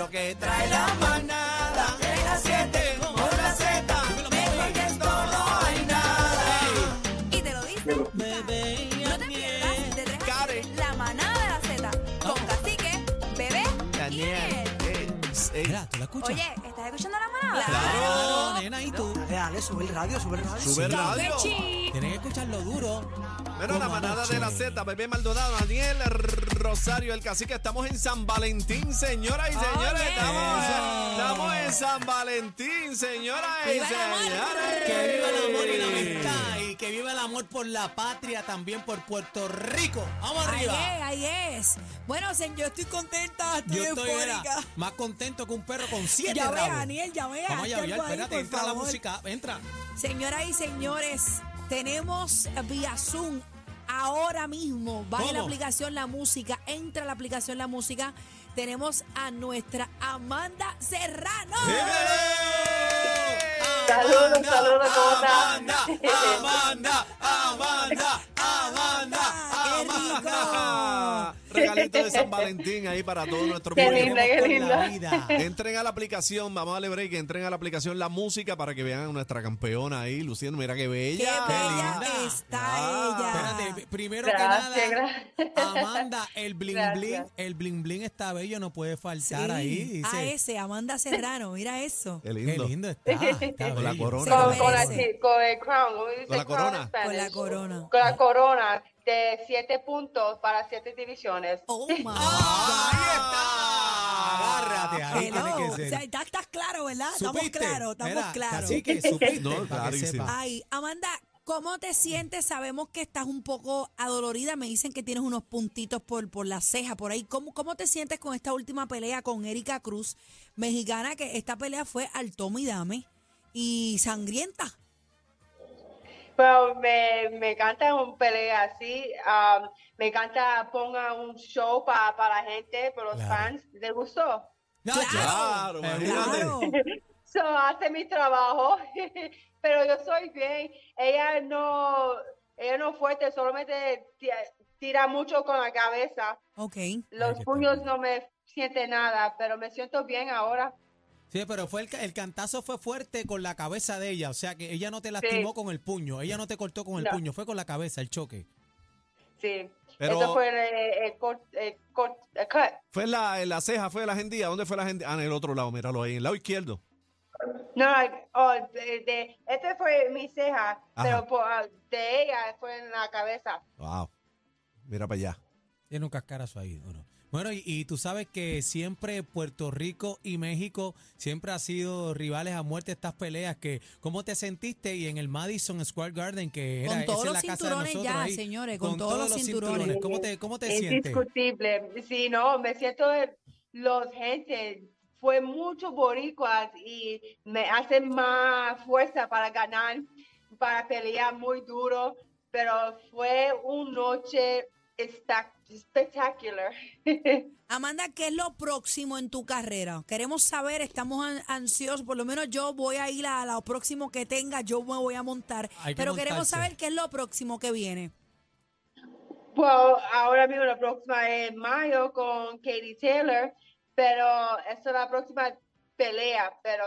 lo que trae la maná. Mira, ¿tú la escuchas? Oye, ¿estás escuchando la manada? Claro, nena, ¿y tú? Dale, dale, sube el radio, sube el radio. Sube el radio. Tienes que escucharlo duro. Bueno, la manada de la Z, Bebé Maldonado, Daniel Rosario, el cacique. Estamos en San Valentín, señoras y señores. Estamos, estamos en San Valentín, señoras y señores. Que viva el amor y la amistad. Que viva el amor por la patria, también por Puerto Rico. Vamos Ahí arriba. es, ahí es. Bueno, señor, yo estoy contenta, estoy Yo estoy era, más contento que un perro con siete Ya ve. Daniel, ya ve. Vamos ahí, espérate, entra la música, entra. Señoras y señores, tenemos vía Zoom ahora mismo. Baje la ¿Cómo? aplicación La Música, entra a la aplicación La Música. Tenemos a nuestra Amanda Serrano. Saludos, saludos, ¿cómo están? Amanda, Amanda, Amanda, Amanda, ¡Qué. Regalito de San Valentín ahí para todos nuestros Qué linda, qué Con linda. la vida. Entren a la aplicación, vamos a darle break, entren a la aplicación La Música para que vean a nuestra campeona ahí, luciendo, mira qué ¡Qué bella. bella linda. está Ah. ella! Espérate, primero Gracias, que nada, gracias. Amanda, el bling bling, el bling bling está bello, no puede faltar Sí, ahí. Dice, a ese, Amanda Serrano, mira eso. Qué Qué lindo. lindo está. está Con la corona. Con, con la, el crown, ¿cómo dice Con la corona. Spanish? Con la corona. Con la corona de siete puntos para siete divisiones. Oh my Ahí está. Agárrate, ahí Hello. tiene que O ser. sea, estás, estás claro, ¿verdad? Estamos ¿Supiste? claros, estamos Mira, claros. Cacique, supiste, No, para claro que que sí. sepa. Ay, Amanda, ¿cómo te sientes? Sabemos que estás un poco adolorida. Me dicen que tienes unos puntitos por, por la ceja, por ahí. ¿Cómo, ¿Cómo te sientes con esta última pelea con Erika Cruz, mexicana? Que esta pelea fue al tome y dame y sangrienta. Pero me, me encanta un pelea así. um, me encanta ponga un show para la gente, para los Claro. fans. ¿Les gustó? No, Claro. Claro. So, hace mi trabajo, pero yo soy bien. Ella no, ella no es fuerte, solamente ti- tira mucho con la cabeza. Ok. Los puños no me sienten nada, pero me siento bien ahora. Sí, pero fue el, el cantazo fue fuerte con la cabeza de ella, o sea que ella no te lastimó Sí. con el puño, ella no te cortó con el No. puño, fue con la cabeza el choque. Sí, Pero- eso fue el, el cort- el cort- el cut. Fue en la, en la ceja, fue la agendía. ¿Dónde fue la agendía? Ah, en el otro lado, míralo ahí, en el lado izquierdo. No, oh, de, de- este fue mi ceja, Ajá. pero por- ah, de ella fue en la cabeza. Wow. Mira para allá. Tiene un cascarazo ahí. Bueno, bueno y, y tú sabes que siempre Puerto Rico y México siempre han sido rivales a muerte estas peleas. que ¿Cómo te sentiste? Y en el Madison Square Garden, que era Con todos es los la casa de cinturones nosotros ya, ahí, señores, con todos los cinturones. ¿Cómo te, cómo te sientes? Indiscutible. Sí, no, me siento los gente fue mucho boricuas y me hacen más fuerza para ganar, para pelear muy duro, pero fue una noche esta- espectacular. Amanda, ¿qué es lo próximo en tu carrera? Queremos saber, estamos an- ansiosos, por lo menos yo voy a ir a lo próximo que tenga, yo me voy a montar, que pero queremos montarse. saber qué es lo próximo que viene. Well, ahora mismo la próxima es mayo con Katie Taylor, pero esa es la próxima pelea, pero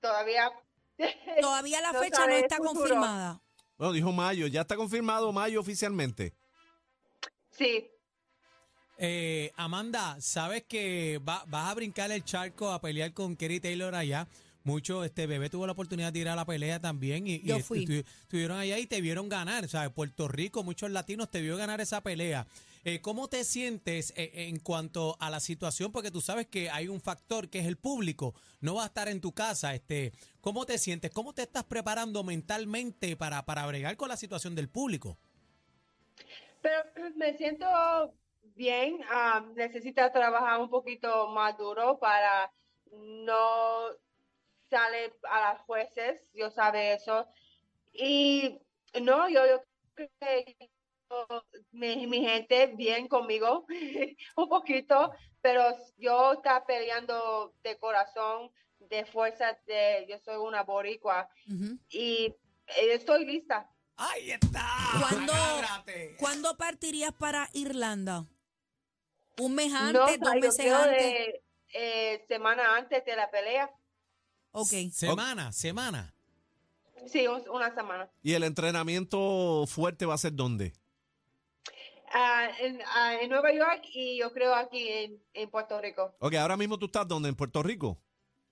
todavía... Todavía la No fecha no está confirmada. Bueno, dijo Mayo. Ya está confirmado Mayo oficialmente. Sí, Eh, Amanda, sabes que va- vas a brincar el charco a pelear con Kerry Taylor allá. Mucho, este bebé tuvo la oportunidad de ir a la pelea también y, Yo fui. estu- estuvieron allá y te vieron ganar. O sea, Puerto Rico, muchos latinos te vio ganar esa pelea. Eh, ¿Cómo te sientes eh, en cuanto a la situación? Porque tú sabes que hay un factor que es el público. No va a estar en tu casa. Este, ¿Cómo te sientes? ¿Cómo te estás preparando mentalmente para, para bregar con la situación del público? Pero me siento bien. ah, necesita trabajar un poquito más duro para no salir a las jueces. Yo sabe eso. Y no, yo, yo creo que mi, mi gente bien conmigo un poquito, pero yo está peleando de corazón, de fuerza, de yo soy una boricua y eh, estoy lista. ¡Ahí está! ¿Cuándo, Agárrate. ¿Cuándo partirías para Irlanda? ¿Un mes No, antes, dos meses antes? de- eh, semana antes de la pelea. Ok. Semana, semana. Sí, un- una semana. ¿Y el entrenamiento fuerte va a ser dónde? En, ah, en Nueva York y yo creo aquí en, en Puerto Rico. Ok, ahora mismo tú estás dónde? ¿En Puerto Rico?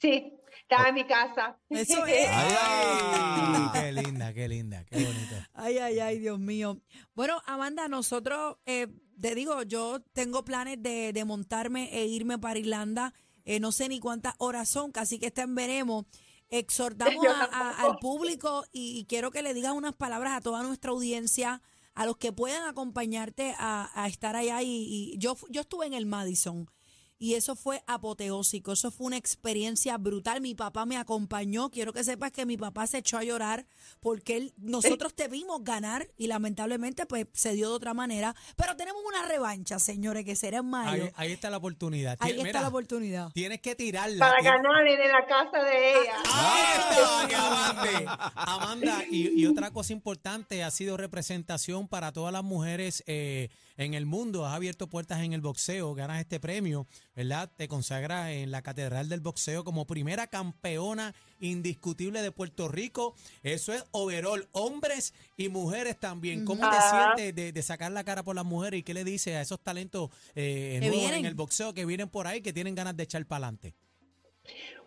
Sí, está en mi casa. Eso es. Ay, Ay, ay. qué linda, qué linda, qué bonito. Ay, ay, ay, Dios mío. Bueno, Amanda, nosotros, eh, te digo, yo tengo planes de, de montarme e irme para Irlanda. Eh, no sé ni cuántas horas son, casi que está en veremos. Exhortamos a- a- al público y, y quiero que le digas unas palabras a toda nuestra audiencia, a los que puedan acompañarte a, a estar allá. Y, y yo, yo estuve en el Madison. Y eso fue apoteósico, eso fue una experiencia brutal. Mi papá me acompañó. Quiero que sepas que mi papá se echó a llorar porque él, nosotros te vimos ganar y lamentablemente pues se dio de otra manera. Pero tenemos una revancha, señores, que será en mayo. Ahí, ahí está la oportunidad. Ahí está la oportunidad. Tienes que tirarla. Para tienes- ganar en la casa de ella. ¡Ahí está, que avante! Amanda, y, y otra cosa importante, ha sido representación para todas las mujeres eh, en el mundo. Has abierto puertas en el boxeo, ganas este premio, ¿verdad? Te consagras en la Catedral del Boxeo como primera campeona indiscutible de Puerto Rico. Eso es overall, hombres y mujeres también. ¿Cómo te sientes de, de sacar la cara por las mujeres y qué le dices a esos talentos eh, nuevos en el boxeo que vienen por ahí, que tienen ganas de echar para adelante?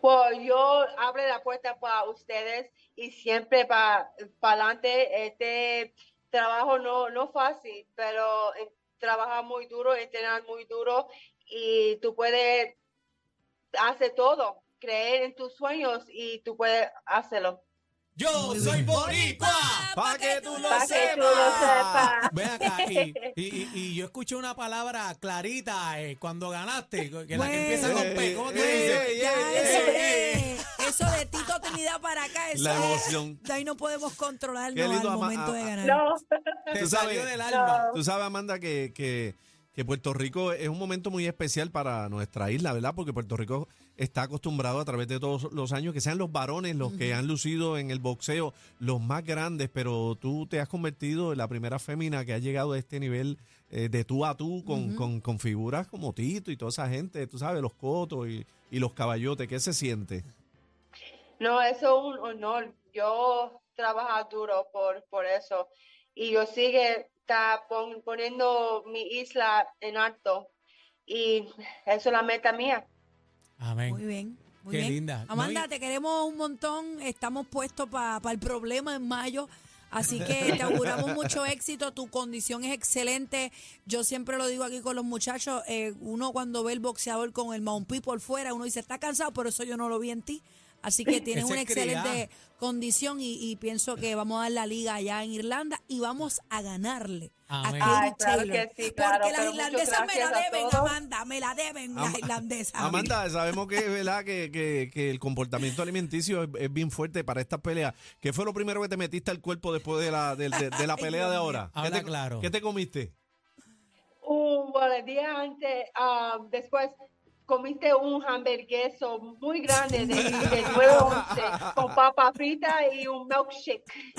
Pues yo abro la puerta para ustedes y siempre para adelante. Este trabajo no, no fácil, pero eh, trabajar muy duro, entrenar muy duro y tú puedes hacer todo, creer en tus sueños y tú puedes hacerlo. Yo soy boricua. Pa' que tú lo Para que tú lo sepas. Ven acá, y, y- y- yo escuché una palabra clarita eh, cuando ganaste, que la que empieza con P. ¿Cómo te Ey, dice? ey, Ya, ey, eso, de, eso de Tito Trinidad para acá, eso La es- emoción. de ahí no podemos controlarnos al ama- momento de ganar. No, Te Tú salió sabes- del alma. Tú sabes, Amanda, que, que, que Puerto Rico es un momento muy especial para nuestra isla, ¿verdad? Porque Puerto Rico está acostumbrado a través de todos los años que sean los varones los que han lucido en el boxeo los más grandes, pero tú te has convertido en la primera fémina que ha llegado a este nivel eh, de tú a tú con, con, con figuras como Tito y toda esa gente, tú sabes, los cotos y, y los caballotes. ¿Qué se siente? no, eso es un honor. Yo trabajo duro por, por eso y yo sigue está pon- poniendo mi isla en alto y eso es la meta mía. Amén. Muy bien. Muy Qué bien. linda. No, Amanda, te queremos un montón. Estamos puestos para el problema en mayo. Así que te auguramos mucho éxito. Tu condición es excelente. Yo siempre lo digo aquí con los muchachos. eh, uno cuando ve el boxeador con el Mount P por fuera, uno dice, está cansado, pero eso yo no lo vi en ti. Así que tienes Ese una excelente condición y, y pienso que vamos a dar la liga allá en Irlanda y vamos a ganarle Amén. a Katie claro Taylor. que sí, claro, Porque las irlandesas me la deben. Amanda, me la deben las irlandesas. Amanda, sabemos que es verdad que, que- que el comportamiento alimenticio es, es bien fuerte para esta pelea. ¿Qué fue lo primero que te metiste al cuerpo después de la, de, de- de la pelea de ahora? ¿Qué te, claro. ¿Qué te comiste? Uh, bueno, el día antes, ah, después comiste un hamburgueso muy grande de, de 911 con papa frita y un milkshake.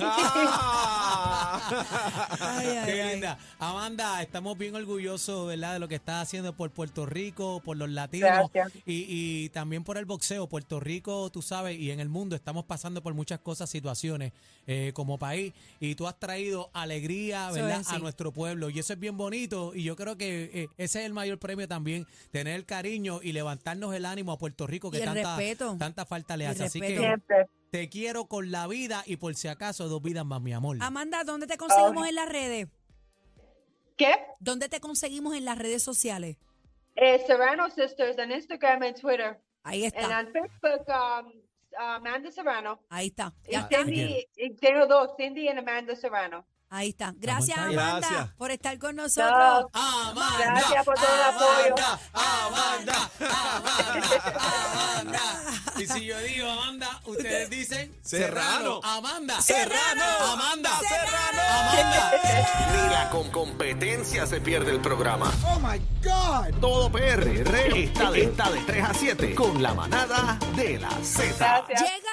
Ay, ay, Qué ay. linda. Amanda, estamos bien orgullosos, ¿verdad? De lo que estás haciendo por Puerto Rico, por los latinos y, y también por el boxeo. Puerto Rico, tú sabes, y en el mundo estamos pasando por muchas cosas, situaciones eh, como país. Y tú has traído alegría, ¿verdad? A nuestro pueblo. Y eso es bien bonito. Y yo creo que eh, ese es el mayor premio también, tener el cariño y levantarnos el ánimo a Puerto Rico, que Y el tanta, respeto. tanta falta le hace. Así que. Siempre. te quiero con la vida y por si acaso dos vidas más, mi amor. Amanda, ¿dónde te conseguimos en las redes? ¿Qué? ¿Dónde te conseguimos en las redes sociales? Eh, Serrano Sisters en Instagram y Twitter. Ahí está. en Facebook, um, Amanda Serrano. Ahí está. Y Ya. Cindy, y tengo dos, Cindy y Amanda Serrano. Ahí está. Gracias. Amanda, Gracias. por estar con nosotros. Amanda, Gracias por todo el apoyo. Amanda, Amanda, Amanda. Y si yo digo Amanda, ustedes dicen Serrano. Amanda, Serrano. Amanda, Serrano. Amanda. Ni la con competencia se pierde el programa. Oh my God. Todo PR está de, está de 3 a 7 con la manada de la Z. Gracias. Llega